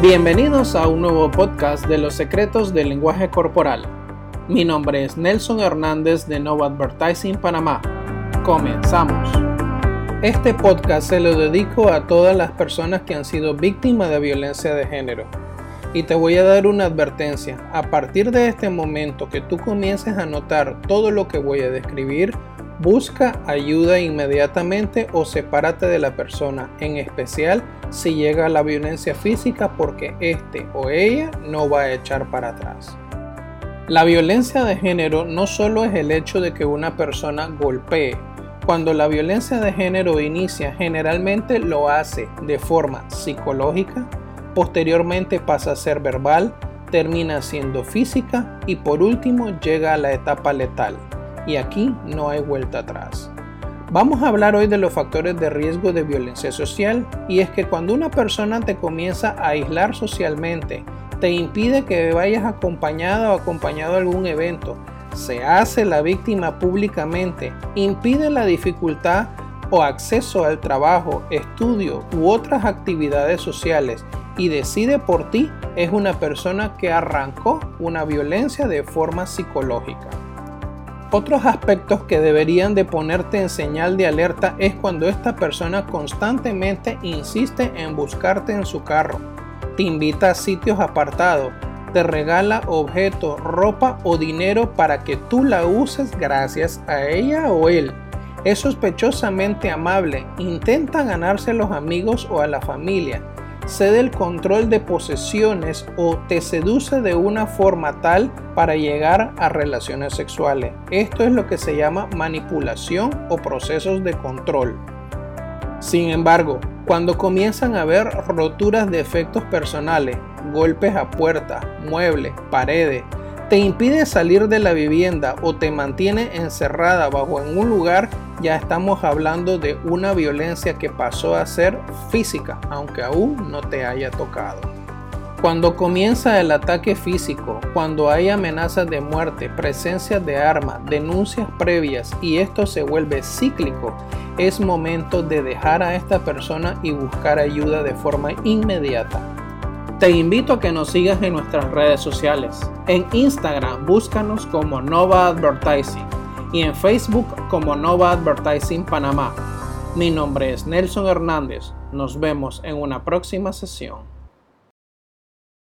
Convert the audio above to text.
Bienvenidos a un nuevo podcast de los secretos del lenguaje corporal. Mi nombre es Nelson Hernández de Nova Advertising Panamá. Comenzamos. Este podcast se lo dedico a todas las personas que han sido víctimas de violencia de género. Y te voy a dar una advertencia. A partir de este momento que tú comiences a notar todo lo que voy a describir, Busca ayuda inmediatamente o sepárate de la persona, en especial si llega a la violencia física porque este o ella no va a echar para atrás. La violencia de género no solo es el hecho de que una persona golpee. Cuando la violencia de género inicia, generalmente lo hace de forma psicológica, posteriormente pasa a ser verbal, termina siendo física y por último llega a la etapa letal y aquí no hay vuelta atrás. Vamos a hablar hoy de los factores de riesgo de violencia social y es que cuando una persona te comienza a aislar socialmente, te impide que vayas acompañada o acompañado a algún evento, se hace la víctima públicamente, impide la dificultad o acceso al trabajo, estudio u otras actividades sociales y decide por ti, es una persona que arrancó una violencia de forma psicológica. Otros aspectos que deberían de ponerte en señal de alerta es cuando esta persona constantemente insiste en buscarte en su carro, te invita a sitios apartados, te regala objetos, ropa o dinero para que tú la uses gracias a ella o él. Es sospechosamente amable, intenta ganarse a los amigos o a la familia, cede el control de posesiones o te seduce de una forma tal para llegar a relaciones sexuales. Esto es lo que se llama manipulación o procesos de control. Sin embargo, cuando comienzan a haber roturas de efectos personales, golpes a puertas, muebles, paredes, te impide salir de la vivienda o te mantiene encerrada bajo en un lugar, ya estamos hablando de una violencia que pasó a ser física, aunque aún no te haya tocado. Cuando comienza el ataque físico, cuando hay amenazas de muerte, presencia de armas, denuncias previas y esto se vuelve cíclico, es momento de dejar a esta persona y buscar ayuda de forma inmediata. Te invito a que nos sigas en nuestras redes sociales. En Instagram búscanos como Nova Advertising y en Facebook como Nova Advertising Panamá. Mi nombre es Nelson Hernández. Nos vemos en una próxima sesión.